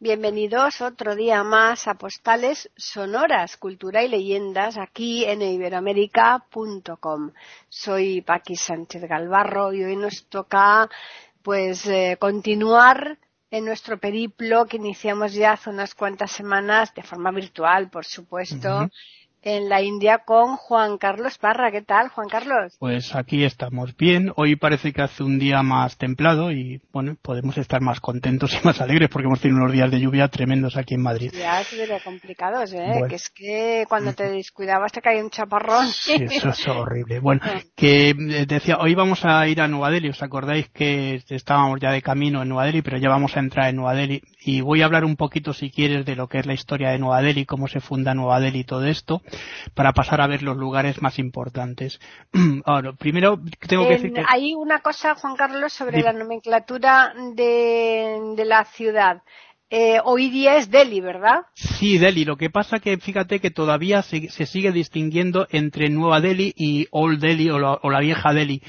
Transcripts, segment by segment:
Bienvenidos otro día más a Postales Sonoras, Cultura y Leyendas aquí en iberoamérica.com. Soy Paqui Sánchez Galvarro y hoy nos toca pues eh, continuar en nuestro periplo que iniciamos ya hace unas cuantas semanas de forma virtual, por supuesto, en la India con Juan Carlos Parra. ¿Qué tal, Juan Carlos? Pues aquí estamos bien. Hoy parece que hace un día más templado y, bueno, podemos estar más contentos y más alegres porque hemos tenido unos días de lluvia tremendos aquí en Madrid. Ya complicados, ¿eh? Que es que cuando te descuidabas te caía un chaparrón. Sí, eso es horrible. Bueno, que eh, decía, hoy vamos a ir a Nueva Delhi. ¿Os acordáis que estábamos ya de camino en Nueva Delhi, pero ya vamos a entrar en Nueva Delhi? Y voy a hablar un poquito, si quieres, de lo que es la historia de Nueva Delhi, cómo se funda Nueva Delhi y todo esto para pasar a ver los lugares más importantes. Ahora, primero tengo que decir que... Hay una cosa, Juan Carlos, sobre la nomenclatura de, de la ciudad. Eh, hoy día es Delhi, ¿verdad? Sí, Delhi. Lo que pasa que fíjate que todavía se, se sigue distinguiendo entre Nueva Delhi y Old Delhi o la, vieja Delhi.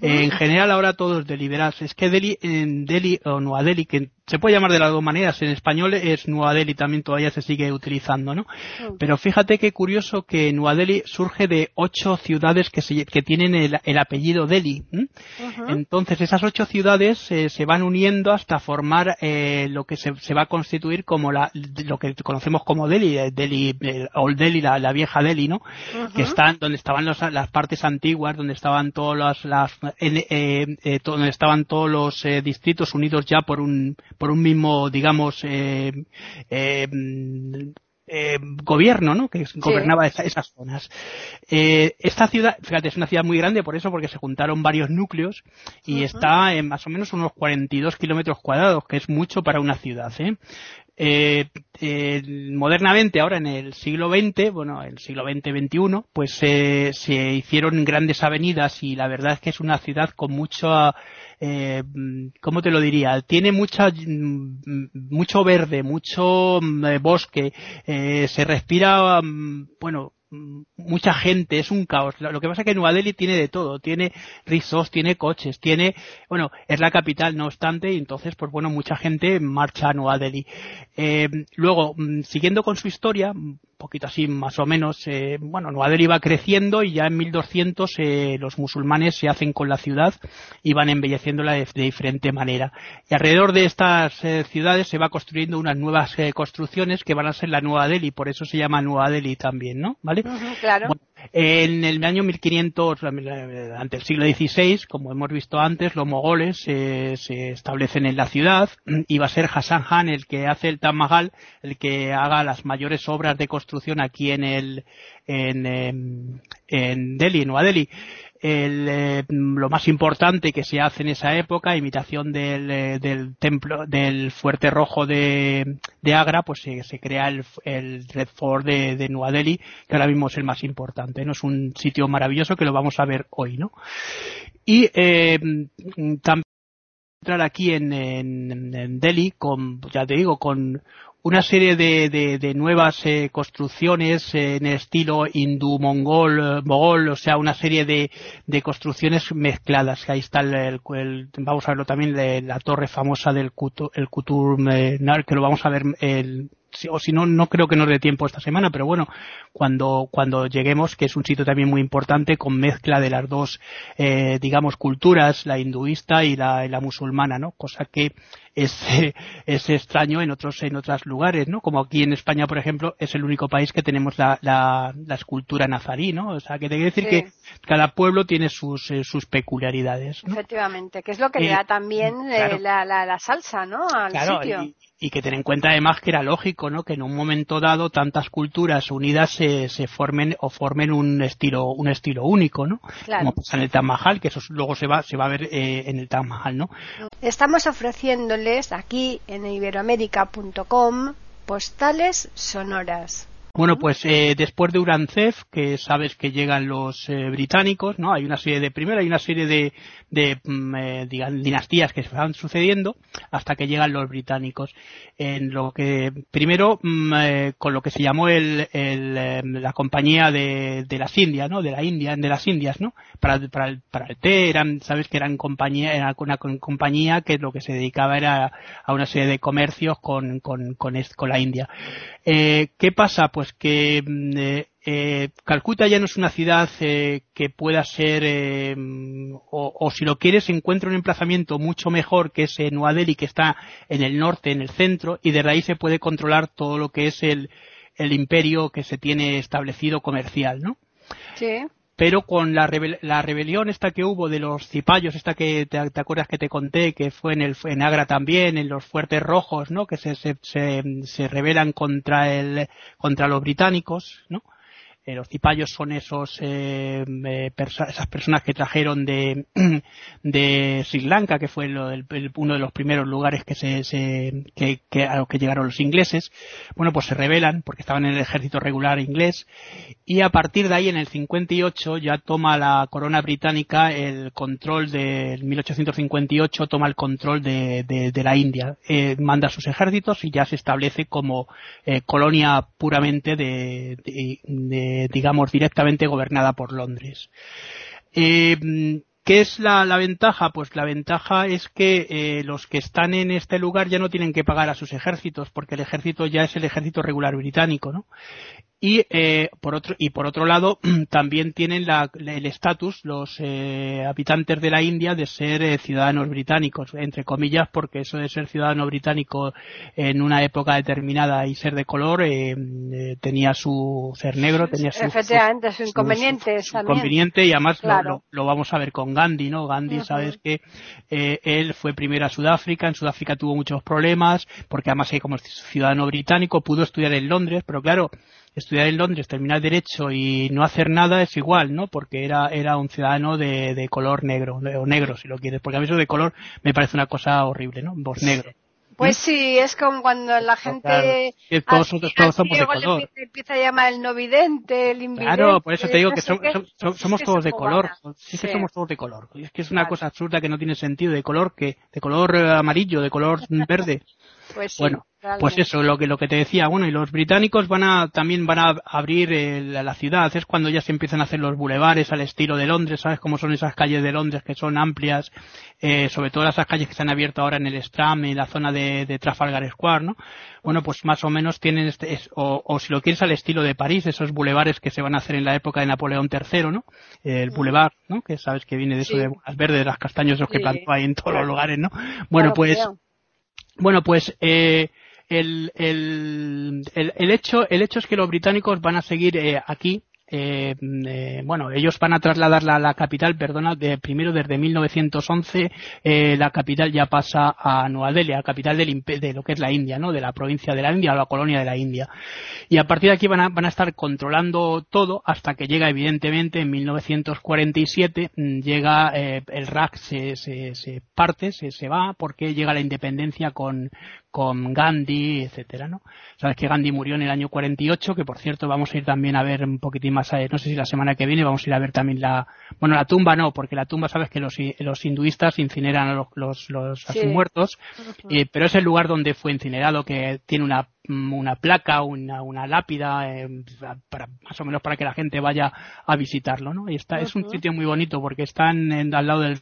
en general ahora todo es Delhi. Verás, es que Delhi, en Delhi o Nueva Delhi, que se puede llamar de las dos maneras. En español es Nueva Delhi también todavía se sigue utilizando, ¿no? Pero fíjate qué curioso que Nueva Delhi surge de ocho ciudades que, que tienen el, apellido Delhi. Entonces esas ocho ciudades eh, se van uniendo hasta formar eh, lo que se, va a constituir como la, lo que conocemos como Delhi, eh, Delhi, Old Delhi, la, vieja Delhi, ¿no? Que están donde estaban las partes antiguas, donde estaban todas las, donde estaban todos los distritos unidos ya por un por un mismo, digamos, eh, eh, eh, gobierno, ¿no? Que gobernaba esas zonas. esta ciudad, fíjate, es una ciudad muy grande por eso, porque se juntaron varios núcleos y está en más o menos unos 42 kilómetros cuadrados, que es mucho para una ciudad, ¿eh? Modernamente, ahora en el siglo XX, bueno, el siglo XX-XXI, pues se hicieron grandes avenidas y la verdad es que es una ciudad con mucho eh, ¿cómo te lo diría? Tiene mucha, mm, mucho verde, mucho mm, eh, bosque, eh, se respira, mm, bueno, mucha gente, es un caos. Lo que pasa es que Nueva Delhi tiene de todo, tiene rizos, tiene coches, tiene, bueno, es la capital no obstante, y entonces, pues bueno, mucha gente marcha a Nueva Delhi. Eh, luego, mm, siguiendo con su historia, poquito así más o menos, eh, bueno, Nueva Delhi va creciendo y ya en 1200 eh, los musulmanes se hacen con la ciudad y van embelleciéndola de, de diferente manera. Y alrededor de estas ciudades se va construyendo unas nuevas construcciones que van a ser la Nueva Delhi, por eso se llama Nueva Delhi también, ¿no? ¿Vale? claro. En el año 1500, ante el siglo XVI, como hemos visto antes, los mogoles se establecen en la ciudad y va a ser Hassan Han el que hace el Taj Mahal, el que haga las mayores obras de construcción aquí en el en, em, en Delhi, en Nueva Delhi el, eh, lo más importante que se hace en esa época, imitación del, eh, del templo, del fuerte rojo de, de Agra, pues se, se crea el, el, Red Fort de, de Nueva Delhi, que ahora mismo es el más importante, ¿no? Es un sitio maravilloso que lo vamos a ver hoy, ¿no? Y eh, también entrar aquí en, en, en, Delhi con, ya te digo, con una serie de, de, de nuevas eh, construcciones en estilo hindú-mongol, eh, mogol, o sea, una serie de, de construcciones mezcladas. Ahí está el, el, vamos a verlo también, la torre famosa del Kutur, el Kutur que lo vamos a ver el, o si no, no creo que nos dé tiempo esta semana, pero bueno, cuando, cuando lleguemos, que es un sitio también muy importante con mezcla de las dos, eh, digamos, culturas, la hinduista y la, la musulmana, ¿no? Cosa que es, es extraño en otros, en otros lugares, ¿no? Como aquí en España, por ejemplo, es el único país que tenemos la, la, la escultura nazarí, ¿no? O sea, que te quiere decir que cada pueblo tiene sus, eh, sus peculiaridades, ¿no? Efectivamente, que es lo que le da también eh, la, la, la, salsa, ¿no? Al sitio y que tener en cuenta además que era lógico, ¿no? Que en un momento dado tantas culturas unidas se, se formen o formen un estilo un estilo único, ¿no? Como pasa en el Taj Mahal, que eso luego se va se va a ver eh, en el Taj Mahal, ¿no? Estamos aquí en iberoamérica.com postales sonoras. Bueno, pues eh, después de Urancef, que sabes que llegan los eh, británicos, ¿no? Hay una serie de, primero hay una serie de, de mm, eh, dinastías que se van sucediendo hasta que llegan los británicos. En lo que, primero, mm, eh, con lo que se llamó el, el em, la compañía de, de, las Indias, ¿no? De la India, de las Indias, ¿no? Para, para, el, para el té, eran, sabes que eran compañía, era una compañía que lo que se dedicaba era a una serie de comercios con, con, con, con la India. Eh, ¿Qué pasa? Pues que mm, eh, eh, Calcuta ya no es una ciudad eh, que pueda ser, eh, o, o, si lo quieres, encuentra un emplazamiento mucho mejor que es Nueva Delhi, que está en el norte, en el centro, y de ahí se puede controlar todo lo que es el, el imperio que se tiene establecido comercial, ¿no? Sí pero con la, la, rebelión esta que hubo de los cipayos, esta que te, acuerdas que te conté, que fue en el en Agra también, en los fuertes rojos, ¿no? Que se, se, se, se rebelan contra el, contra los británicos, ¿no? Eh, los cipayos son esos eh, eh esas personas que trajeron de, de Sri Lanka que fue el, uno de los primeros lugares que se, se que, a los que llegaron los ingleses. Bueno pues se rebelan porque estaban en el ejército regular inglés. Y a partir de ahí en el 58 ya toma la corona británica el control del 1858 toma el control de, de, de la India. Eh, manda sus ejércitos y ya se establece como eh, colonia puramente de, de digamos, directamente gobernada por Londres. Eh, ¿Qué es la, ventaja? Pues la ventaja es que eh, los que están en este lugar ya no tienen que pagar a sus ejércitos, porque el ejército ya es el ejército regular británico, ¿no? Y eh, por otro y por otro lado también tienen la, el estatus los eh, habitantes de la India de ser eh, ciudadanos británicos entre comillas porque eso de ser ciudadano británico en una época determinada y ser de color eh, eh, tenía su ser negro tenía su efectivamente su, inconveniente su, inconveniente y además lo, lo, vamos a ver con Gandhi no Gandhi sabes que él fue primero a Sudáfrica en Sudáfrica tuvo muchos problemas porque además como ciudadano británico pudo estudiar en Londres pero claro estudiar en Londres, terminar derecho y no hacer nada es igual, ¿no? Porque era, era un ciudadano de, de color negro, o negro si lo quieres, porque a mí eso de color me parece una cosa horrible, ¿no? Vos negro. Pues sí, es como cuando la gente todos, todos somos de color. Empieza, a llamar el no vidente, el invidente. Claro, por eso te digo que, somos todos de color. Sí, que somos todos de color. Es que es una cosa absurda que no tiene sentido de color que de color eh, amarillo, de color verde. Pues sí. Bueno, pues eso, lo que, lo que te decía, bueno, y los británicos van a, también van a abrir la ciudad, es cuando ya se empiezan a hacer los bulevares al estilo de Londres, ¿sabes cómo son esas calles de Londres que son amplias, eh, sobre todo esas calles que se han abierto ahora en el Strand, en la zona de, Trafalgar Square, ¿no? Bueno, pues más o menos tienen este, o, o, si lo quieres al estilo de París, esos bulevares que se van a hacer en la época de Napoleón III, ¿no? El boulevard, ¿no? Que sabes que viene de eso de las verdes, las castaños, los que plantó ahí en todos los lugares, ¿no? Bueno, pues, bueno, pues, eh, el, el, el, el, hecho, el hecho es que los británicos van a seguir eh, aquí eh, eh, bueno, ellos van a trasladar la, la capital, perdona, de, primero desde 1911, eh, la capital ya pasa a Nueva Delhi, a capital del, de lo que es la India, ¿no? De la provincia de la India, o la colonia de la India. Y a partir de aquí van a, van a estar controlando todo hasta que llega, evidentemente, en 1947, mm, llega eh, el RAC, se, se, se parte, se, se va, porque llega la independencia con, con Gandhi, etcétera, ¿no? Sabes que Gandhi murió en el año 48, que por cierto vamos a ir también a ver un poquitín más, no sé si la semana que viene vamos a ir a ver también la, bueno, la tumba no, porque la tumba sabes que los, los hinduistas incineran a los, los, los muertos, eh, pero es el lugar donde fue incinerado, que tiene una una placa, una, una lápida, eh, para, más o menos para que la gente vaya a visitarlo, ¿no? Y está, es un sitio muy bonito porque están en, al lado del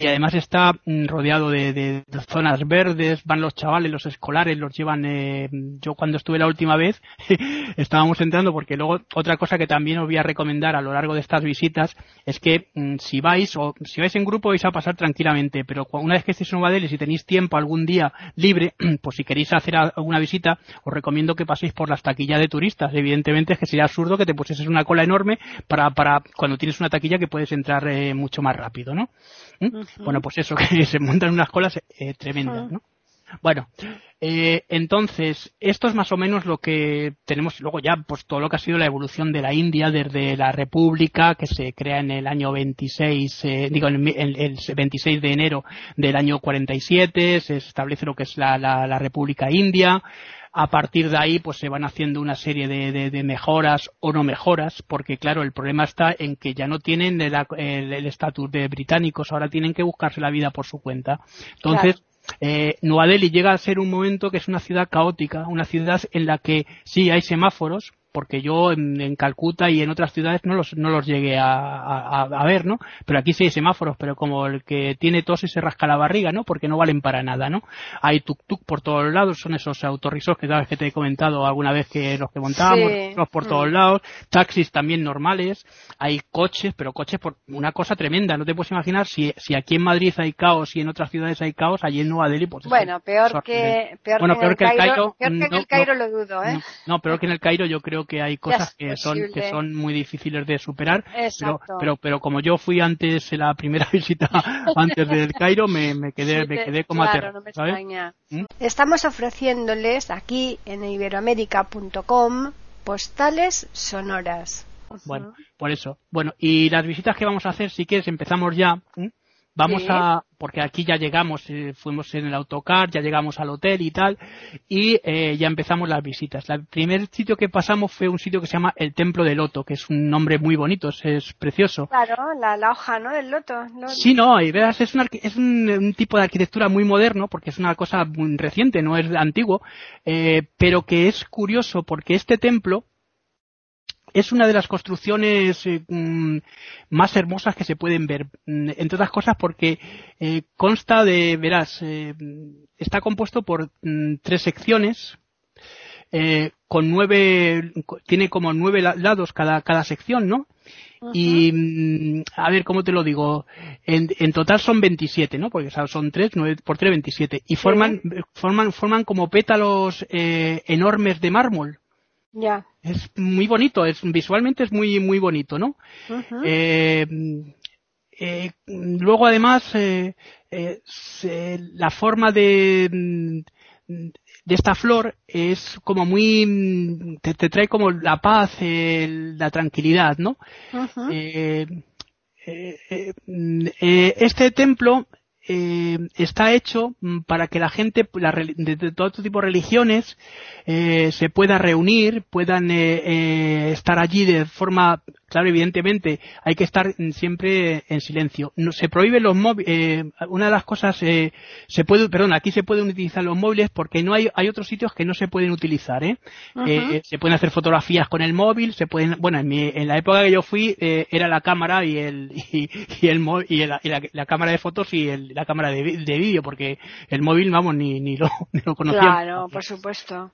y además está mm, rodeado de, de, zonas verdes, van los chavales, los escolares, los llevan, eh, yo cuando estuve la última vez estábamos entrando porque luego otra cosa que también os voy a recomendar a lo largo de estas visitas es que mm, si vais o si vais en grupo vais a pasar tranquilamente, pero una vez que estéis en Nueva y tenéis tiempo algún día libre, pues si queréis hacer alguna visita, os recomiendo que paséis por las taquillas de turistas. Evidentemente es que sería absurdo que te pusieses una cola enorme para, para cuando tienes una taquilla que puedes entrar eh, mucho más rápido, ¿no? ¿Mm? Bueno, pues eso, que se montan unas colas eh, tremendas, ¿no? Bueno, eh, entonces, esto es más o menos lo que tenemos luego ya, pues todo lo que ha sido la evolución de la India desde la República, que se crea en el año 26, eh, digo, el, el, 26 de enero del año 47, se establece lo que es la, la, la República India, a partir de ahí pues se van haciendo una serie de, de, mejoras o no mejoras porque claro el problema está en que ya no tienen el estatus de británicos ahora tienen que buscarse la vida por su cuenta. Entonces eh, Nueva Delhi llega a ser un momento que es una ciudad caótica, una ciudad en la que sí hay semáforos, porque yo en, Calcuta y en otras ciudades no los, no los llegué a, a, ver, ¿no? Pero aquí sí hay semáforos, pero como el que tiene tos y se rasca la barriga, ¿no? Porque no valen para nada, ¿no? Hay tuk-tuk por todos lados, son esos autorrisos que sabes que te he comentado alguna vez que los que montábamos, los por todos mm. lados, taxis también normales, hay coches, pero coches por una cosa tremenda, no te puedes imaginar si, si aquí en Madrid hay caos y en otras ciudades hay caos, allí en Nueva Delhi, pues Bueno, peor que, peor que, en el Cairo, peor que en el Cairo lo dudo, ¿eh? No, peor que en el Cairo yo creo que hay cosas que son que son muy difíciles de superar pero, pero pero como yo fui antes en la primera visita antes del Cairo me, me quedé me quedé como claro, ¿Mm? estamos ofreciéndoles aquí en iberoamérica.com postales sonoras. Bueno por eso. Bueno y las visitas que vamos a hacer si quieres empezamos ya Vamos a, porque aquí ya llegamos, eh, fuimos en el autocar, ya llegamos al hotel y tal, y eh, ya empezamos las visitas. El primer sitio que pasamos fue un sitio que se llama el Templo del Loto, que es un nombre muy bonito, es, precioso. Claro, la, hoja, ¿no? Del loto. Sí, no, y veas, es, es un, tipo de arquitectura muy moderno, porque es una cosa muy reciente, no es antiguo, eh, pero que es curioso porque este templo, es una de las construcciones eh, mm, más hermosas que se pueden ver, mm, entre otras cosas porque eh, consta de, verás, eh, está compuesto por mm, tres secciones, con nueve, tiene como nueve lados cada, cada sección, ¿no? Y, a ver, ¿cómo te lo digo? En, en, total son 27, ¿no? Porque son tres, nueve por tres, 27. Y forman, forman, forman como pétalos enormes de mármol. Ya. Es muy bonito, es, visualmente es muy, muy bonito, ¿no? eh, eh, luego además, eh, la forma de, de esta flor es como muy, te, te trae como la paz, la tranquilidad, ¿no? Este templo eh, está hecho mm, para que la gente de, todo tipo de religiones eh, se pueda reunir, puedan eh, estar allí de forma Claro, evidentemente hay que estar siempre en silencio. No, se prohíben los móviles. Eh, una de las cosas eh, se puede, perdón, aquí se pueden utilizar los móviles porque no hay hay otros sitios que no se pueden utilizar. ¿eh? eh se pueden hacer fotografías con el móvil, se pueden, bueno, en, mi, en la época que yo fui era la cámara y el y, el y, la, cámara de fotos y el, la cámara de, vídeo porque el móvil vamos ni ni lo ni lo conocía. Claro, por supuesto.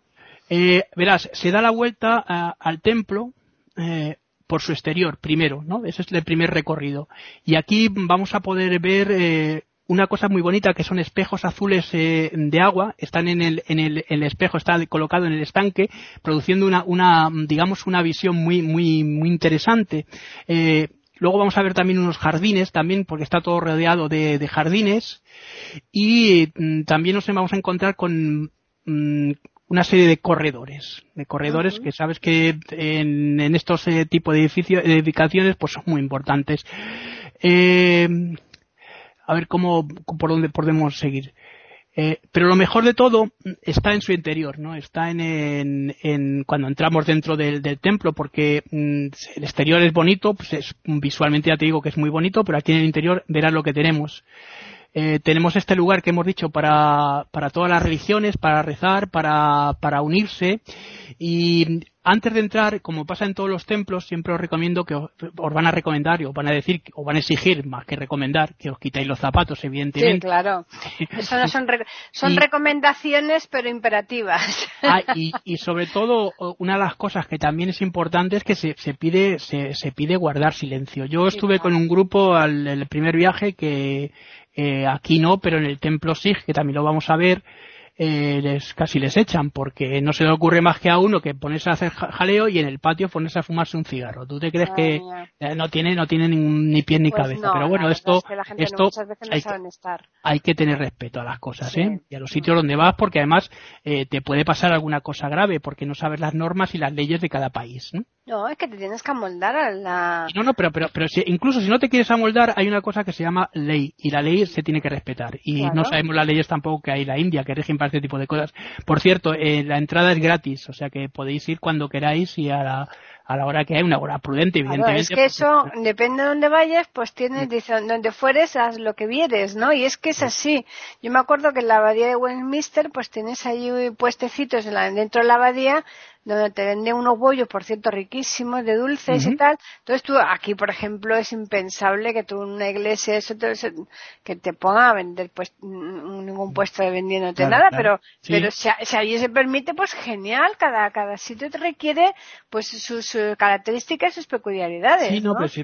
verás, se da la vuelta al templo. Eh, por su exterior primero, ¿no? Ese es el primer recorrido. Y aquí vamos a poder ver eh, una cosa muy bonita que son espejos azules eh, de agua, están en el, en el, el, espejo, está colocado en el estanque, produciendo una, una digamos, una visión muy, muy, muy interesante. Eh, luego vamos a ver también unos jardines, también porque está todo rodeado de, de jardines. Y mm, también nos vamos a encontrar con mm, una serie de corredores, de corredores que sabes que en, en estos eh, tipos de edificios, edificaciones pues son muy importantes. Eh, a ver cómo, por dónde podemos seguir. Eh, pero lo mejor de todo está en su interior, ¿no? Está en, en, en cuando entramos dentro del, del templo, porque mm, el exterior es bonito, pues es, visualmente ya te digo que es muy bonito, pero aquí en el interior verás lo que tenemos. Eh, tenemos este lugar que hemos dicho para, para todas las religiones, para rezar, para, para unirse. Y antes de entrar, como pasa en todos los templos, siempre os recomiendo que os, van a recomendar y os van a decir, o van a exigir más que recomendar, que os quitáis los zapatos, evidentemente. Sí, claro. Eso no son, son recomendaciones, pero imperativas. Ah, y, y, sobre todo, una de las cosas que también es importante es que se, se pide, se, se, pide guardar silencio. Yo estuve con un grupo al el primer viaje que eh, aquí no, pero en el templo sí, que también lo vamos a ver, eh, les, casi les echan, porque no se le ocurre más que a uno que ponerse a hacer jaleo y en el patio ponerse a fumarse un cigarro. ¿Tú te crees que eh, no tiene no tiene ni pie ni pues cabeza? pero bueno, esto, esto hay, hay, que tener respeto a las cosas, ¿eh? Y a los sitios donde vas, porque además eh, te puede pasar alguna cosa grave, porque no sabes las normas y las leyes de cada país. No, es que te tienes que amoldar a la... No, no, pero, pero, pero si, incluso si no te quieres amoldar, hay una cosa que se llama ley, y la ley se tiene que respetar. Y no sabemos las leyes tampoco que hay la India, que rigen para este tipo de cosas. Por cierto, eh, la entrada es gratis, o sea que podéis ir cuando queráis y a la, a la hora que hay, una hora prudente, evidentemente. es que eso, depende de dónde vayas, pues tienes, dice, donde fueres, haz lo que vieres, ¿no? Y es que es así. Yo me acuerdo que en la abadía de Westminster, pues tienes ahí puestecitos dentro de la abadía donde te venden unos bollos, por cierto, riquísimos, de dulces y tal. Entonces tú, aquí, por ejemplo, es impensable que tú en una iglesia, eso, que te ponga a vender, pues, ningún puesto de vendiéndote nada, pero, pero si, si, allí se permite, pues genial, cada, cada sitio te requiere, pues, sus características, sus peculiaridades. Sí, no, pero si,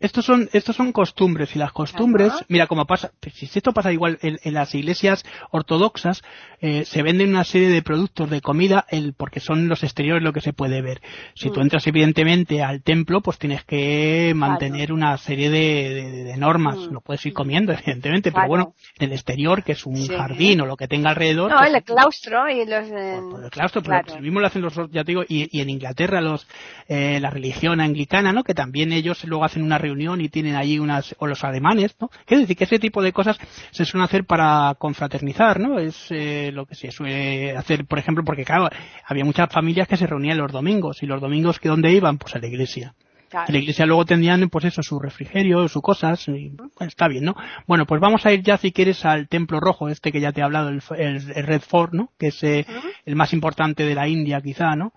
estos son, estos son costumbres, y las costumbres, mira, como pasa, si esto pasa igual en, las iglesias ortodoxas, eh, se venden una serie de productos de comida, el, porque son los exterior es lo que se puede ver. Si tú mm. entras evidentemente al templo, pues tienes que mantener una serie de, normas. Mm. No puedes ir comiendo, evidentemente, pero bueno, el exterior, que es un jardín o lo que tenga alrededor. No, pues el claustro y los. Pues, pues el claustro, pero pues, mismo lo hacen los, ya te digo, y, en Inglaterra los, eh, la religión anglicana, ¿no? Que también ellos luego hacen una reunión y tienen allí unas, o los alemanes, ¿no? Quiero decir que ese tipo de cosas se suelen hacer para confraternizar, ¿no? Es eh, lo que se suele hacer, por ejemplo, porque claro, había muchas familias que se reunían los domingos. ¿Y los domingos que dónde iban? Pues a la iglesia. En la iglesia luego tendrían, pues eso, su refrigerio, sus cosas, y, está bien, ¿no? Bueno, pues vamos a ir ya, si quieres, al Templo Rojo, este que ya te he hablado, el, Red Fort, ¿no? Que es eh, el más importante de la India, quizá, ¿no?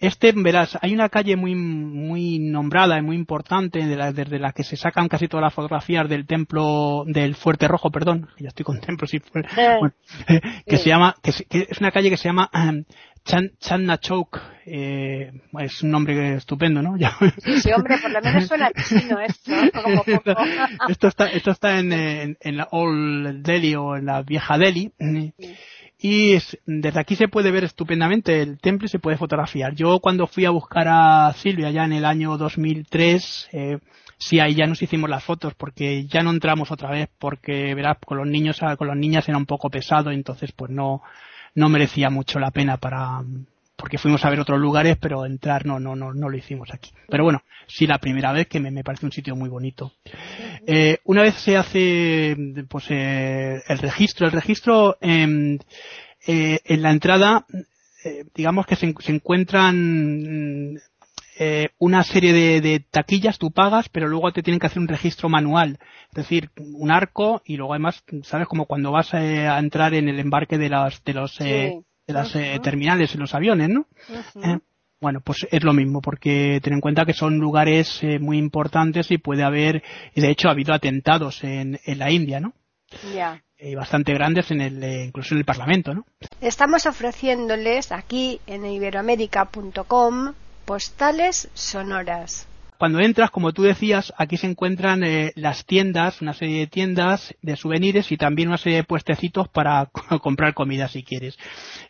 Este, verás, hay una calle muy, muy nombrada y muy importante, de la, desde la que se sacan casi todas las fotografías del Templo, del Fuerte Rojo, perdón, ya estoy con templo, sí, eh, que se llama, que, es una calle que se llama Chan, Channa Chowk, eh, es un nombre estupendo, ¿no? Sí, hombre, por lo menos suena chino esto, como poco. esto está, esto está en, en, la Old Delhi o en la vieja Delhi. Y es, desde aquí se puede ver estupendamente el templo y se puede fotografiar. Yo cuando fui a buscar a Silvia ya en el año 2003, eh, sí ahí ya nos hicimos las fotos porque ya no entramos otra vez porque verás con los niños, con los niñas era un poco pesado, entonces pues no, no merecía mucho la pena para porque fuimos a ver otros lugares, pero entrar no, no, no, no lo hicimos aquí. Pero bueno, sí la primera vez que me, parece un sitio muy bonito. Eh, una vez se hace pues eh, el registro, el registro em, eh, en la entrada, digamos que se, se encuentran eh, una serie de, taquillas, tú pagas, pero luego te tienen que hacer un registro manual. Es decir, un arco y luego además, ¿sabes? Como cuando vas eh, a entrar en el embarque de las, de los, eh, de las terminales en los aviones, ¿no? bueno, pues es lo mismo, porque ten en cuenta que son lugares muy importantes y puede haber, y de hecho ha habido atentados en, en la India, ¿no? Ya. Y bastante grandes en el, incluso en el Parlamento, ¿no? Estamos ofreciéndoles aquí en iberoamérica.com postales sonoras. Cuando entras, como tú decías, aquí se encuentran eh, las tiendas, una serie de tiendas de souvenirs y también una serie de puestecitos para comprar comida si quieres.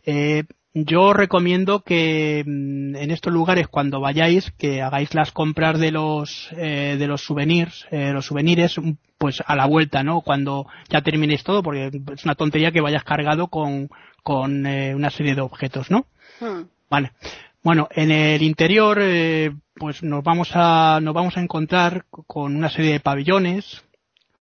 Eh, yo recomiendo que mm, en estos lugares cuando vayáis que hagáis las compras de los eh, de los souvenirs los souvenirs pues a la vuelta no cuando ya terminéis todo porque es una tontería que vayas cargado con con una serie de objetos no hmm. vale bueno, en el interior, eh, pues nos vamos a, nos vamos a encontrar con una serie de pabellones,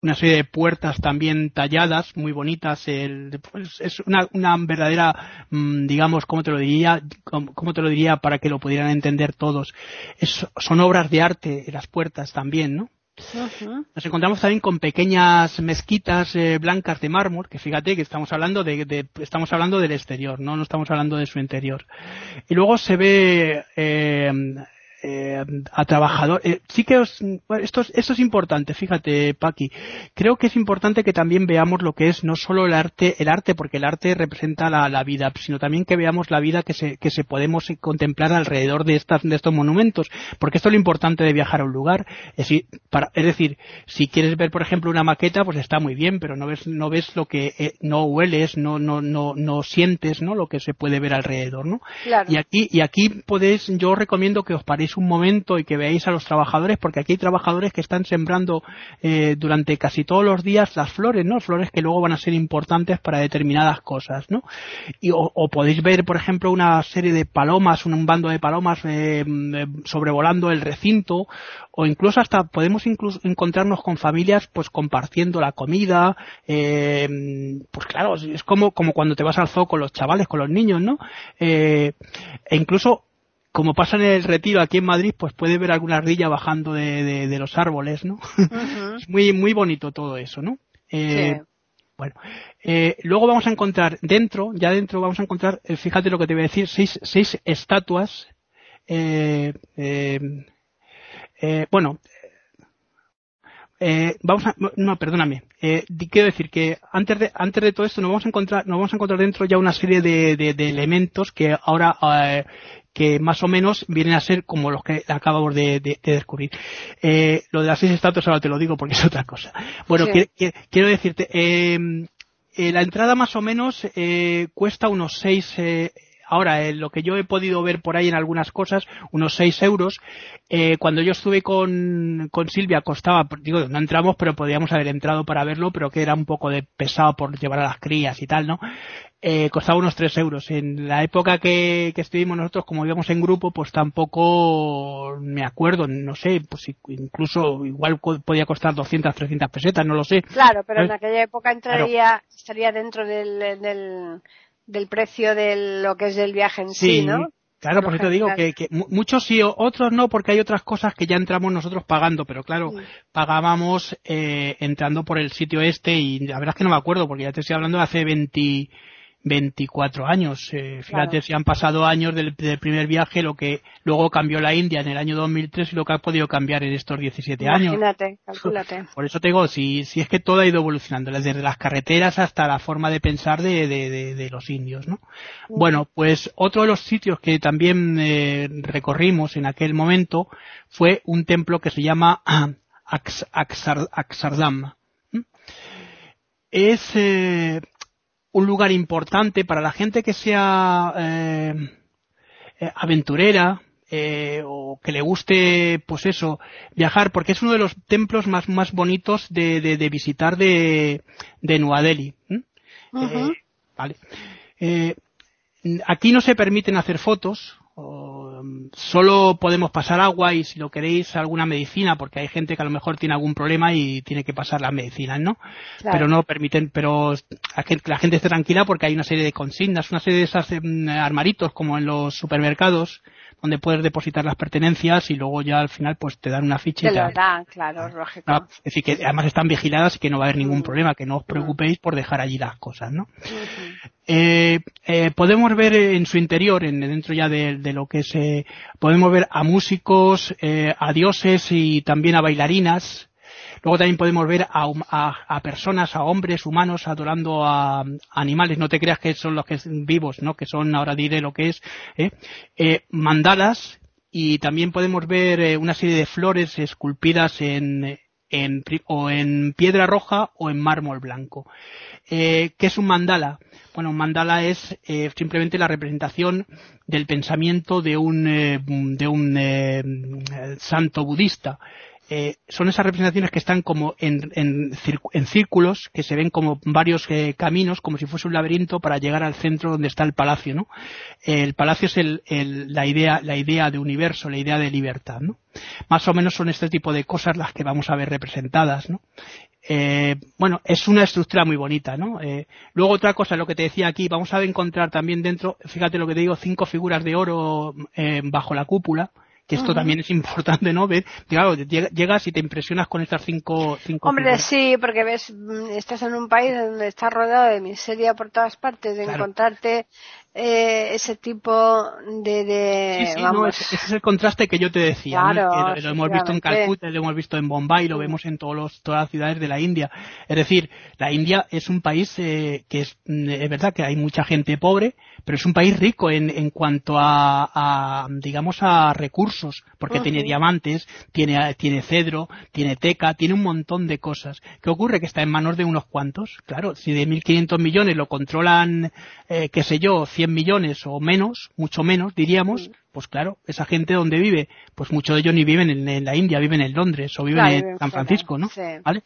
una serie de puertas también talladas, muy bonitas. El, pues es una, una verdadera, mm, digamos, ¿cómo te lo diría? ¿Cómo, te lo diría para que lo pudieran entender todos? son obras de arte las puertas también, ¿no? Nos encontramos también con pequeñas mezquitas eh, blancas de mármol, que fíjate que estamos hablando de, estamos hablando del exterior, no, no estamos hablando de su interior. Y luego se ve eh, eh, a trabajadores. Eh, sí que esto, es, importante, fíjate, Paqui. Creo que es importante que también veamos lo que es no solo el arte, el arte, porque el arte representa la, vida, sino también que veamos la vida que se, que se podemos contemplar alrededor de estas, de estos monumentos. Porque esto es lo importante de viajar a un lugar. Es decir, para, es decir, si quieres ver, por ejemplo, una maqueta, pues está muy bien, pero no ves, no ves lo que, eh, no hueles, no, no, no, no sientes, ¿no? Lo que se puede ver alrededor, ¿no? Y aquí, y aquí podéis, yo recomiendo que os paréis toméis un momento y que veáis a los trabajadores, porque aquí hay trabajadores que están sembrando eh, durante casi todos los días las flores, ¿no? Flores que luego van a ser importantes para determinadas cosas, ¿no? Y, o, podéis ver, por ejemplo, una serie de palomas, un, bando de palomas eh, sobrevolando el recinto, o incluso hasta podemos incluso encontrarnos con familias pues compartiendo la comida, eh, pues claro, es como, como cuando te vas al zoo con los chavales, con los niños, ¿no? Eh, e incluso como pasa en el retiro aquí en Madrid, pues puede ver alguna ardilla bajando de, de, los árboles, ¿no? es muy, muy bonito todo eso, ¿no? Eh, bueno, eh, luego vamos a encontrar dentro, ya dentro vamos a encontrar, eh, fíjate lo que te voy a decir, seis, seis estatuas, eh, eh, eh bueno, eh, vamos a, no, perdóname. Eh, quiero decir que antes de, antes de todo esto nos vamos a encontrar, nos vamos a encontrar dentro ya una serie de, de, elementos que ahora, eh, que más o menos vienen a ser como los que acabamos de, de descubrir. Eh, lo de las seis estatuas ahora te lo digo porque es otra cosa. Bueno, quiero decirte, eh, eh, la entrada más o menos eh, cuesta unos seis eh, Ahora, lo que yo he podido ver por ahí en algunas cosas, unos 6 euros. Eh, cuando yo estuve con, con Silvia costaba, digo, no entramos, pero podíamos haber entrado para verlo, pero que era un poco de pesado por llevar a las crías y tal, ¿no? Eh, costaba unos 3 euros. En la época que, que estuvimos nosotros, como íbamos en grupo, pues tampoco me acuerdo, no sé, pues incluso igual podía costar 200, 300 pesetas, no lo sé. Claro, pero en aquella época entraría, estaría dentro del, del del precio de lo que es el viaje en sí, ¿no? Claro, por eso te digo que, muchos sí, otros no, porque hay otras cosas que ya entramos nosotros pagando, pero claro, pagábamos eh, entrando por el sitio este y la verdad es que no me acuerdo, porque ya te estoy hablando de hace 20, 24 años. Eh, fíjate si han pasado años del, primer viaje, lo que luego cambió la India en el año 2003 y lo que ha podido cambiar en estos 17 años. Calculate. Por eso te digo, si, si es que todo ha ido evolucionando, desde las carreteras hasta la forma de pensar de, de, de, los indios, ¿no? Bueno, pues otro de los sitios que también eh, recorrimos en aquel momento fue un templo que se llama Axardam. Es, eh, un lugar importante para la gente que sea eh, eh, aventurera eh, o que le guste, pues eso, viajar, porque es uno de los templos más, más bonitos de, de, de visitar de, de Nueva Delhi. vale. aquí no se permiten hacer fotos, solo podemos pasar agua y si lo queréis alguna medicina porque hay gente que a lo mejor tiene algún problema y tiene que pasar las medicinas, ¿no? Pero no permiten, pero la gente esté tranquila porque hay una serie de consignas, una serie de esos em, armaritos como en los supermercados donde puedes depositar las pertenencias y luego ya al final pues te dan una ficha. Te lo dan, claro, lógico. es decir, que además están vigiladas y que no va a haber ningún mm. problema, que no os preocupéis por dejar allí las cosas, ¿no? Eh, eh, podemos ver en su interior, en, dentro ya de, de lo que es, eh, podemos ver a músicos, eh, a dioses y también a bailarinas, Luego también podemos ver a, personas, a hombres humanos adorando a, animales. No te creas que son los que son vivos, ¿no? Que son, ahora diré lo que es, ¿eh? Eh, mandalas y también podemos ver eh, una serie de flores esculpidas en, en, o en piedra roja o en mármol blanco. ¿Qué es un mandala? Bueno, un mandala es simplemente la representación del pensamiento de un, de un santo budista. Eh, son esas representaciones que están como en, en, círculos, que se ven como varios eh, caminos, como si fuese un laberinto para llegar al centro donde está el palacio, ¿no? El palacio es el, la idea, la idea de universo, la idea de libertad, ¿no? Más o menos son este tipo de cosas las que vamos a ver representadas, ¿no? Eh, bueno, es una estructura muy bonita, ¿no? Eh, luego otra cosa, lo que te decía aquí, vamos a encontrar también dentro, fíjate lo que te digo, cinco figuras de oro bajo la cúpula, que esto también es importante, ¿no? Ver, claro, llegas y te impresionas con estas cinco, cinco Hombre, sí, porque ves, mm, estás en un país donde estás rodeado de miseria por todas partes, de encontrarte eh, ese tipo de, de sí, sí, no, ese, es el contraste que yo te decía claro, lo, hemos visto en Calcuta lo hemos visto en Bombay lo vemos en todos los, todas las ciudades de la India. Es decir la India es un país eh, que es, mm, es verdad que hay mucha gente pobre pero es un país rico en, en cuanto a, a, digamos a recursos porque tiene diamantes tiene tiene cedro tiene teca tiene un montón de cosas. Qué ocurre que está en manos de unos cuantos. Claro si de 1.500 millones lo controlan eh, qué sé yo 100 millones o menos, mucho menos diríamos, pues claro, esa gente donde vive, pues muchos de ellos ni viven en, la India, viven en Londres o viven en San Francisco, ¿no? ¿Vale?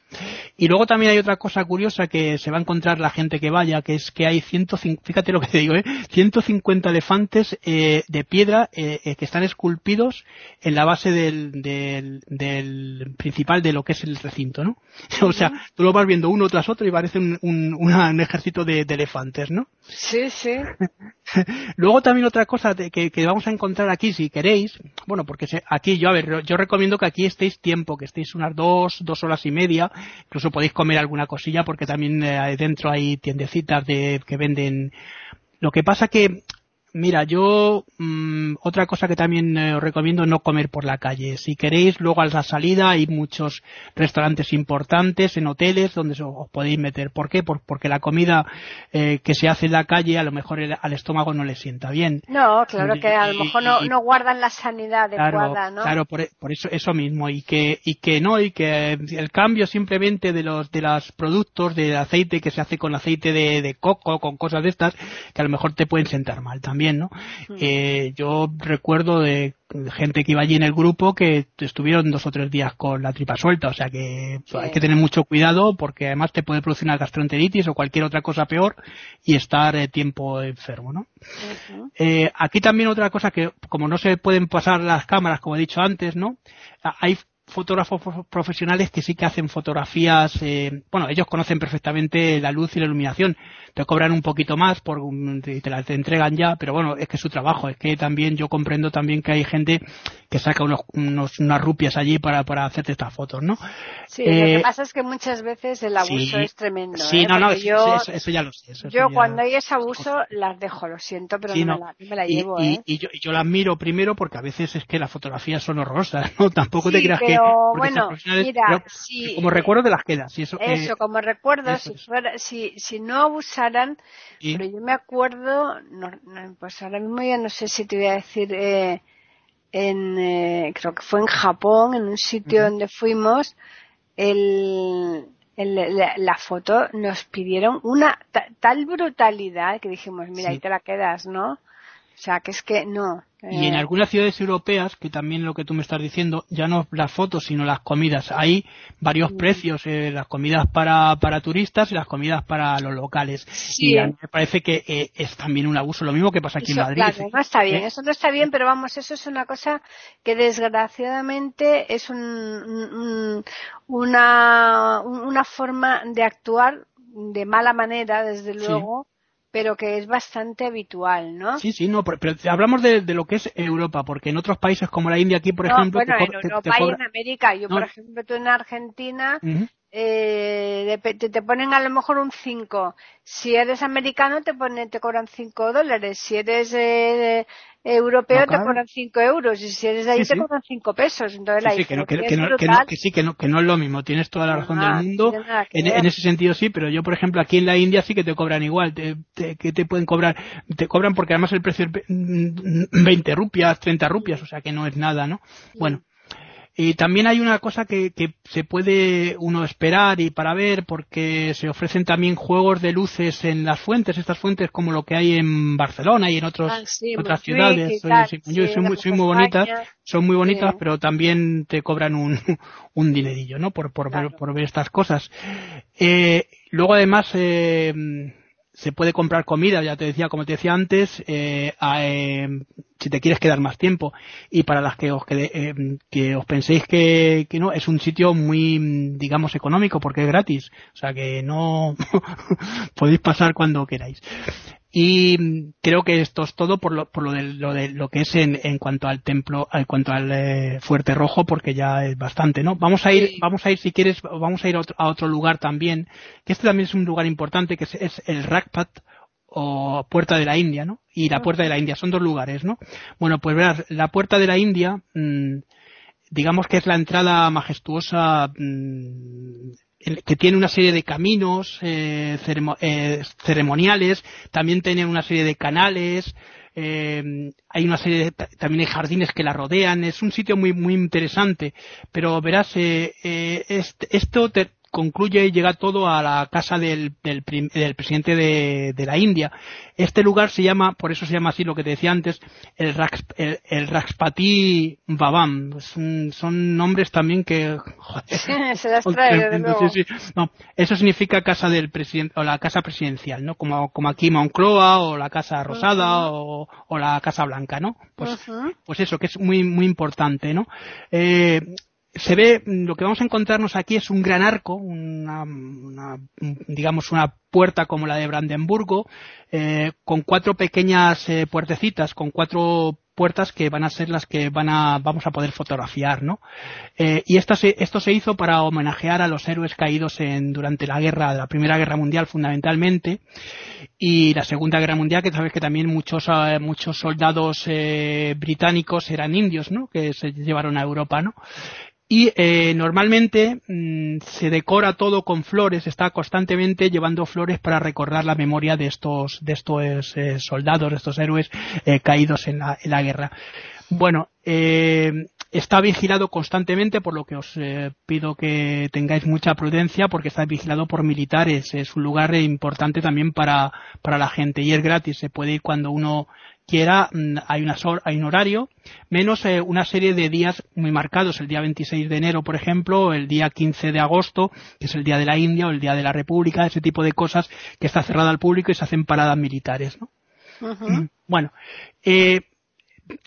Y luego también hay otra cosa curiosa que se va a encontrar la gente que vaya, que es que hay 150, fíjate lo que te digo, ¿eh? 150 elefantes eh, de piedra eh, eh, que están esculpidos en la base del, del, del, principal de lo que es el recinto, ¿no? o sea, tú lo vas viendo uno tras otro y parece un, un, un ejército de, de, elefantes, ¿no? Sí, sí. luego también otra cosa que, que, vamos a encontrar aquí, si queréis, bueno, porque aquí yo, a ver, yo recomiendo que aquí estéis tiempo, que estéis unas dos, dos horas y media, incluso podéis comer alguna cosilla porque también dentro hay tiendecitas de, que venden. Lo que pasa que Mira, yo mmm, otra cosa que también eh, os recomiendo no comer por la calle. Si queréis, luego a la salida hay muchos restaurantes importantes en hoteles donde os podéis meter. ¿Por qué? Por, porque la comida eh, que se hace en la calle a lo mejor el, al estómago no le sienta bien. No, claro que a lo mejor no, no guardan la sanidad adecuada, claro, ¿no? Claro, por, por, eso eso mismo y que y que no y que el cambio simplemente de los de los productos de aceite que se hace con aceite de, de coco, con cosas de estas que a lo mejor te pueden sentar mal también. ¿No? Hmm. Eh, yo recuerdo de gente que iba allí en el grupo que estuvieron dos o tres días con la tripa suelta, o sea que hay que tener mucho cuidado porque además te puede producir una gastroenteritis o cualquier otra cosa peor y estar eh, tiempo enfermo, ¿no? eh, aquí también otra cosa que como no se pueden pasar las cámaras como he dicho antes, ¿no? Hay fotógrafos profesionales que sí que hacen fotografías, eh, bueno, ellos conocen perfectamente la luz y la iluminación, te cobran un poquito más por te, te la te entregan ya, pero bueno, es que es su trabajo, es que también yo comprendo también que hay gente que saca unos, unos unas rupias allí para, para hacerte estas fotos, ¿no? Sí, eh, lo que pasa es que muchas veces el abuso sí, es tremendo. Sí, ¿eh? no, no, yo, eso, eso, ya lo sé. Eso yo ya... cuando hay ese abuso las dejo, lo siento, pero sí, no, no. Me, la, me la llevo, y, ¿eh? y, yo, y yo las miro primero porque a veces es que las fotografías son horrorosas, ¿no? Tampoco te creas pero, bueno, mira, pero, si, como recuerdo te las quedas. Y eso, eso eh, como recuerdo, eso si, fuera, si, si no abusaran, ¿Y? pero yo me acuerdo, no, no, pues ahora mismo ya no sé si te voy a decir, eh, en, eh, creo que fue en Japón, en un sitio donde fuimos, el, el- la, la foto nos pidieron una ta- tal brutalidad que dijimos, mira, Sí. ahí te la quedas, ¿no? O sea, que es que no. Y en eh, algunas ciudades europeas, que también lo que tú me estás diciendo, ya no las fotos, sino las comidas. Hay varios Mm. precios, eh, las comidas para, para turistas y las comidas para los locales. Sí. Y a mí me parece que eh, es también un abuso, lo mismo que pasa aquí Eso, en Madrid. claro, no está bien, ¿eh? eso no está bien, pero vamos, eso es una cosa que desgraciadamente es un, un- una, una forma de actuar de mala manera, desde Sí. Pero que es bastante habitual, ¿no? Sí, sí, no, pero, pero hablamos de, de lo que es Europa, porque en otros países como la India aquí, por No, ejemplo, bueno, te en co- te- Europa y en América. Yo, No. por ejemplo, tú en Argentina. Eh, te, te ponen a lo mejor un 5. Si eres americano, te ponen, te cobran 5 dólares. Si eres eh, europeo, No, te cobran 5 euros. Y si eres de ahí, Sí, te sí. cobran 5 pesos. Entonces, la Sí, sí, que no, que, que no, que, sí, que no, que no es lo mismo, tienes toda la razón del mundo. En, ese sentido sí, pero yo, por ejemplo, aquí en la India sí que te cobran igual. Te, te- que te pueden cobrar? Te cobran porque además el precio es ve- mm, 20 rupias, 30 rupias, o sea que no es nada, ¿no? Bueno. Y también hay una cosa que, que se puede uno esperar y para ver, porque se ofrecen también juegos de luces en las fuentes, estas fuentes como lo que hay en Barcelona y en otros, Ah, sí, otras ciudades. tal, sí, sí, yo- son, muy, son muy bonitas, son muy bonitas, pero también te cobran un, un dinerillo, ¿no? Por, por, Claro. ver, por ver estas cosas. Eh, luego además, eh, se puede comprar comida, ya te decía, como te decía antes, eh, a, eh, si te quieres quedar más tiempo. Y para las que os, quede- eh, que os penséis que, que no, es un sitio muy, digamos, económico porque es gratis. O sea que no podéis pasar cuando queráis. Y mm, creo que esto es todo por lo, por lo, de, lo, de, lo que es en, en cuanto al templo, en cuanto al eh, Fuerte Rojo, porque ya es bastante, ¿no? Vamos a ir, Sí. vamos a ir, si quieres, vamos a ir a otro, a otro lugar también, que este también es un lugar importante, que es, es el Rajpat o Puerta de la India, ¿no? Y la Puerta de la India, son dos lugares, ¿no? Bueno, pues verás, la Puerta de la India, mmm, digamos que es la entrada majestuosa mmm, que tiene una serie de caminos eh, eh, ceremoniales, también tiene una serie de canales, eh, hay una serie de, ta- también hay jardines que la rodean, es un sitio muy muy interesante, pero verás, est- esto te concluye y llega todo a la casa del, del, presidente de, de, la India. Este lugar se llama, por eso se llama así lo que te decía antes, el, el, el Raxpati Babam. son nombres también que... Joder, se las trae, de nuevo. Sí, sí. No, eso significa casa del presidente, o la casa presidencial, ¿no? Como, como aquí Moncloa, o la Casa Rosada, o, o, la Casa Blanca, ¿no? Pues, pues eso, que es muy, muy importante, ¿no? Eh, se ve, lo que vamos a encontrarnos aquí es un gran arco, una, digamos una puerta como la de Brandenburgo, eh, con cuatro pequeñas eh, puertecitas, con cuatro puertas que van a ser las que van a, vamos a poder fotografiar, ¿no? Eh, y esto se, esto se hizo para homenajear a los héroes caídos en, durante la guerra, la Primera Guerra Mundial fundamentalmente, y la Segunda Guerra Mundial, que sabes que también muchos, muchos soldados británicos eran indios, ¿no? Que se llevaron a Europa, ¿no? Y eh, normalmente mm, se decora todo con flores, está constantemente llevando flores para recordar la memoria de estos, de estos eh, soldados, de estos héroes eh, caídos en la, en la, guerra. Bueno, eh, está vigilado constantemente, por lo que os pido que tengáis mucha prudencia, porque está vigilado por militares. Es un lugar importante también para, para la gente y es gratis. Se puede ir cuando uno quiera, mm, hay, una, hay un horario, menos eh, una serie de días muy marcados, el día 26 de enero, por ejemplo, el día 15 de agosto, que es el día de la India o el día de la República, ese tipo de cosas que está cerrada al público y se hacen paradas militares, ¿no? Mm, bueno, eh,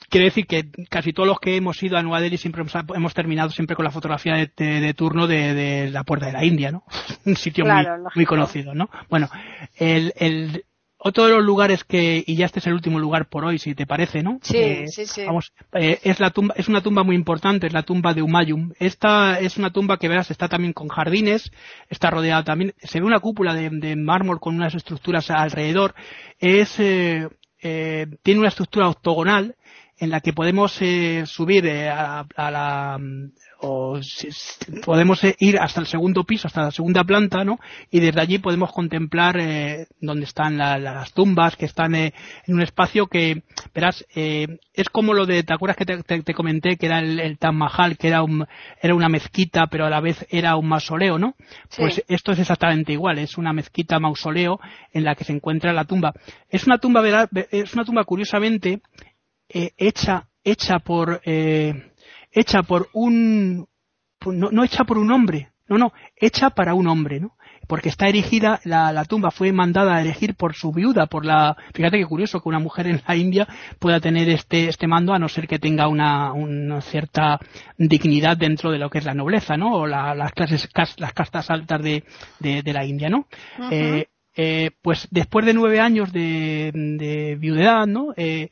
quiere decir que casi todos los que hemos ido a Nueva Delhi siempre hemos, terminado siempre con la fotografía de, turno de, la puerta de la India, ¿no? Un sitio muy, muy, conocido, ¿no? Bueno, el, el, otro de los lugares que, y ya este es el último lugar por hoy, si te parece, ¿no? Sí, eh, sí, sí. Vamos, eh, es la tumba, es una tumba muy importante, es la tumba de Umayum. Esta es una tumba que verás, está también con jardines, está rodeada también, se ve una cúpula de, de mármol con unas estructuras alrededor. Es, eh, eh tiene una estructura octogonal en la que podemos subir a, a, la, o podemos ir hasta el segundo piso, hasta la segunda planta, ¿no? Y desde allí podemos contemplar eh, donde están las tumbas, que están eh, en un espacio que, verás, eh, es como lo de, ¿te acuerdas que te, comenté que era el, el Taj Mahal, que era un, era una mezquita, pero a la vez era un mausoleo, ¿no? Pues esto es exactamente igual, es una mezquita mausoleo en la que se encuentra la tumba. Es una tumba, ¿verdad? es una tumba curiosamente eh, hecha, hecha por, eh, hecha por un, no, no hecha por un hombre, no, no, hecha para un hombre, ¿no? Porque está erigida, la, la, tumba fue mandada a elegir por su viuda, por la, fíjate qué curioso que una mujer en la India pueda tener este, este mando a no ser que tenga una, una cierta dignidad dentro de lo que es la nobleza, ¿no? O la, las clases, las castas altas de, de, de la India, ¿no? eh, eh, pues después de nueve años de, de viudedad, ¿no? Eh,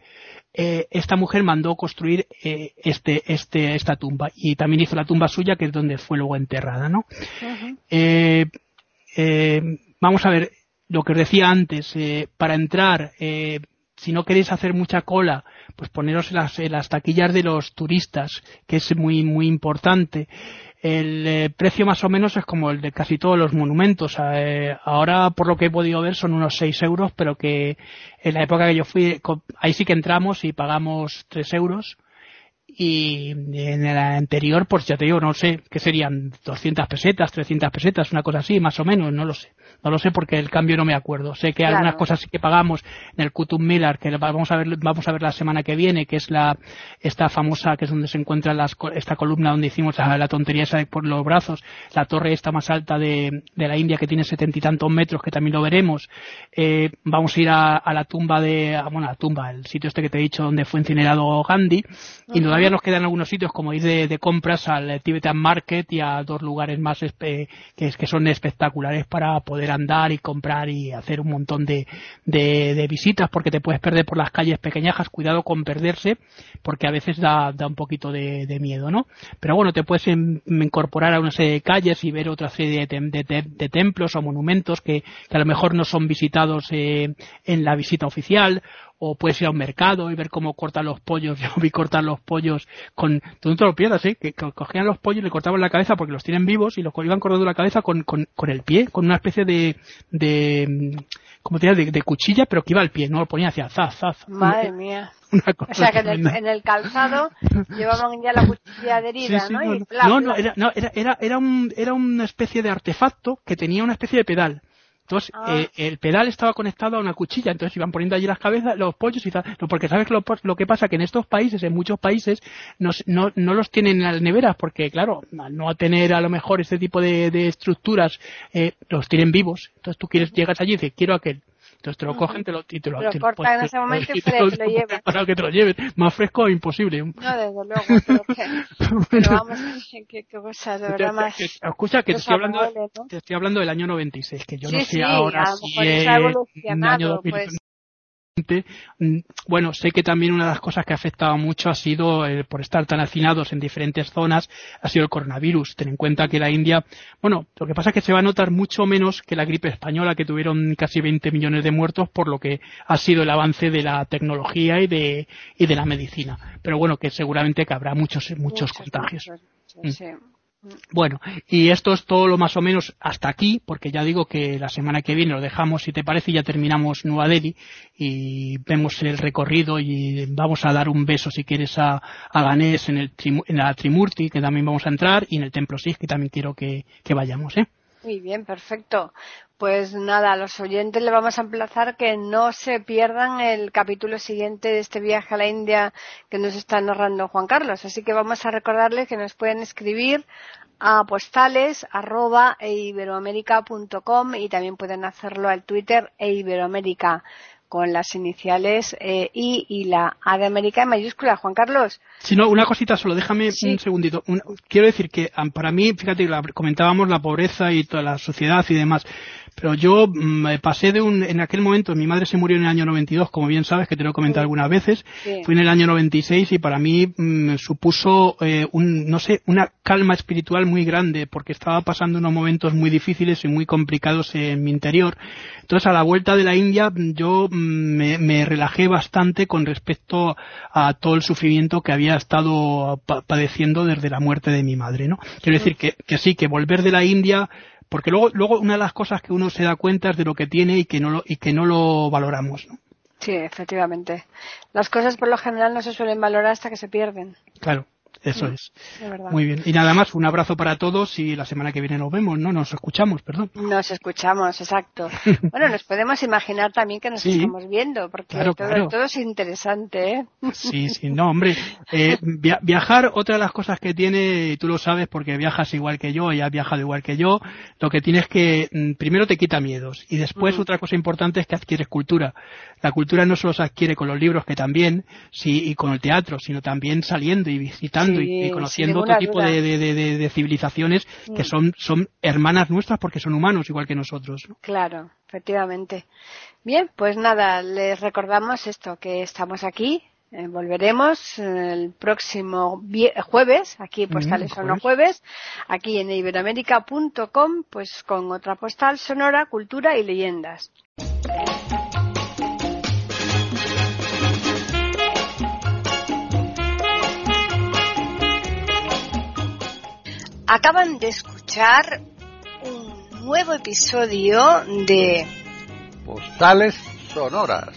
eh, esta mujer mandó construir eh, este, este, esta tumba. Y también hizo la tumba suya que es donde fue luego enterrada, ¿no? Eh, vamos a ver lo que os decía antes, para entrar, si no queréis hacer mucha cola, pues poneros en las, en las taquillas de los turistas, que es muy, muy importante el eh, precio más o menos es como el de casi todos los monumentos. Eh, ahora, por lo que he podido ver, son unos 6 euros, pero que en la época que yo fui, ahí sí que entramos y pagamos 3 euros. Y en el anterior, pues ya te digo, no sé, que serían 200 pesetas, 300 pesetas, una cosa así, más o menos, no lo sé. No lo sé porque el cambio no me acuerdo. Sé que algunas cosas sí que pagamos en el Kutum Miller, que vamos a ver, vamos a ver la semana que viene, que es la, esta famosa, que es donde se encuentra las, esta columna donde hicimos la, tontería esa de por los brazos, la torre esta más alta de, de la India que tiene setenta y tantos metros, que también lo veremos. Eh, vamos a ir a, a la tumba de, a, bueno, la tumba, el sitio este que te he dicho donde fue incinerado Gandhi. Y todavía nos quedan algunos sitios, como dice, de, compras al Tibetan Market y a dos lugares más que, que son espectaculares para poder andar y comprar y hacer un montón de, de, visitas porque te puedes perder por las calles pequeñajas, cuidado con perderse porque a veces da, un poquito de, miedo, ¿no? Pero bueno, te puedes incorporar a una serie de calles y ver otra serie de, templos o monumentos que, a lo mejor no son visitados eh, en la visita oficial o puedes ir a un mercado y ver cómo cortan los pollos. Yo vi cortar los pollos con, tú no te lo pierdas, ¿eh? que cogían los pollos y le cortaban la cabeza porque los tienen vivos y los iban cortando la cabeza con, con, con el pie, con una especie de, de como te de, de, cuchilla, pero que iba al pie, no lo ponía hacia zaz, zaz. Madre mía. o sea que en el, en el, calzado llevaban ya la cuchilla adherida, sí, sí, ¿no? No, no, no, era, no era, era, era, un, era una especie de artefacto que tenía una especie de pedal. Entonces, ah. eh, el pedal estaba conectado a una cuchilla, entonces iban poniendo allí las cabezas, los pollos y tal. Porque sabes lo, lo que pasa, que en estos países, en muchos países, no, no, no los tienen en las neveras, porque claro, al no tener a lo mejor este tipo de, de estructuras, eh, los tienen vivos. Entonces tú quieres, llegas allí y dices, quiero aquel. Entonces te lo cogen te lo, y te lo, te lo cortan en ese momento y, te lo, lo llevan. Para que te lo lleven. Más fresco imposible. No, desde luego. Pero, que, pero vamos, qué, cosas, de verdad más. escucha, que te estoy, hablando, ¿no? te estoy hablando del año 96, que yo sí, no sé sí, ahora si es un año 2000. Pues, bueno, sé que también una de las cosas que ha afectado mucho ha sido, eh, por estar tan hacinados en diferentes zonas, ha sido el coronavirus. Ten en cuenta que la India, bueno, lo que pasa es que se va a notar mucho menos que la gripe española, que tuvieron casi 20 millones de muertos, por lo que ha sido el avance de la tecnología y de, y de la medicina. Pero bueno, que seguramente que habrá muchos, muchos, muchos contagios. Muchos, sí. Mm. Bueno, y esto es todo lo más o menos hasta aquí, porque ya digo que la semana que viene lo dejamos, si te parece, y ya terminamos Nueva Delhi y vemos el recorrido y vamos a dar un beso, si quieres, a, a Ganés en, el, en la Trimurti, que también vamos a entrar, y en el Templo Sikh, que también quiero que, que vayamos, ¿eh? Muy bien, perfecto. Pues nada, a los oyentes le vamos a emplazar que no se pierdan el capítulo siguiente de este viaje a la India que nos está narrando Juan Carlos. Así que vamos a recordarles que nos pueden escribir a postales arroba eiberoamerica.com y también pueden hacerlo al Twitter eiberoamerica con las iniciales eh, I y la A de América en mayúscula. Juan Carlos. Si no, una cosita solo, déjame sí. un segundito. Un, quiero decir que para mí, fíjate, la, comentábamos la pobreza y toda la sociedad y demás. Pero yo me pasé de un, en aquel momento, mi madre se murió en el año 92, como bien sabes, que te lo he comentado sí. algunas veces. Sí. Fue en el año 96 y para mí mmm, supuso eh, un, no sé, una calma espiritual muy grande porque estaba pasando unos momentos muy difíciles y muy complicados en mi interior. Entonces a la vuelta de la India yo me, me relajé bastante con respecto a todo el sufrimiento que había estado padeciendo desde la muerte de mi madre, ¿no? Quiero decir que, que sí, que volver de la India porque luego, luego una de las cosas que uno se da cuenta es de lo que tiene y que no lo, y que no lo valoramos. ¿no? Sí, efectivamente. Las cosas por lo general no se suelen valorar hasta que se pierden. Claro. Eso es. Muy bien. Y nada más, un abrazo para todos y la semana que viene nos vemos, ¿no? Nos escuchamos, perdón. Nos escuchamos, exacto. bueno, nos podemos imaginar también que nos sí. estamos viendo, porque claro, todo, claro. todo, es interesante, ¿eh? Sí, sí, no, hombre. Eh, via viajar, otra de las cosas que tiene, y tú lo sabes porque viajas igual que yo y has viajado igual que yo, lo que tienes que, mm, primero te quita miedos y después mm. otra cosa importante es que adquieres cultura. La cultura no solo se adquiere con los libros, que también, sí, y con el teatro, sino también saliendo y visitando sí, y, y, conociendo otro tipo de, de, de, de, civilizaciones mm. que son, son hermanas nuestras porque son humanos igual que nosotros. ¿no? Claro, efectivamente. Bien, pues nada, les recordamos esto, que estamos aquí, eh, volveremos el próximo jueves, aquí postales son los jueves, aquí en iberoamérica.com, pues con otra postal sonora, cultura y leyendas. Acaban de escuchar un nuevo episodio de Postales Sonoras,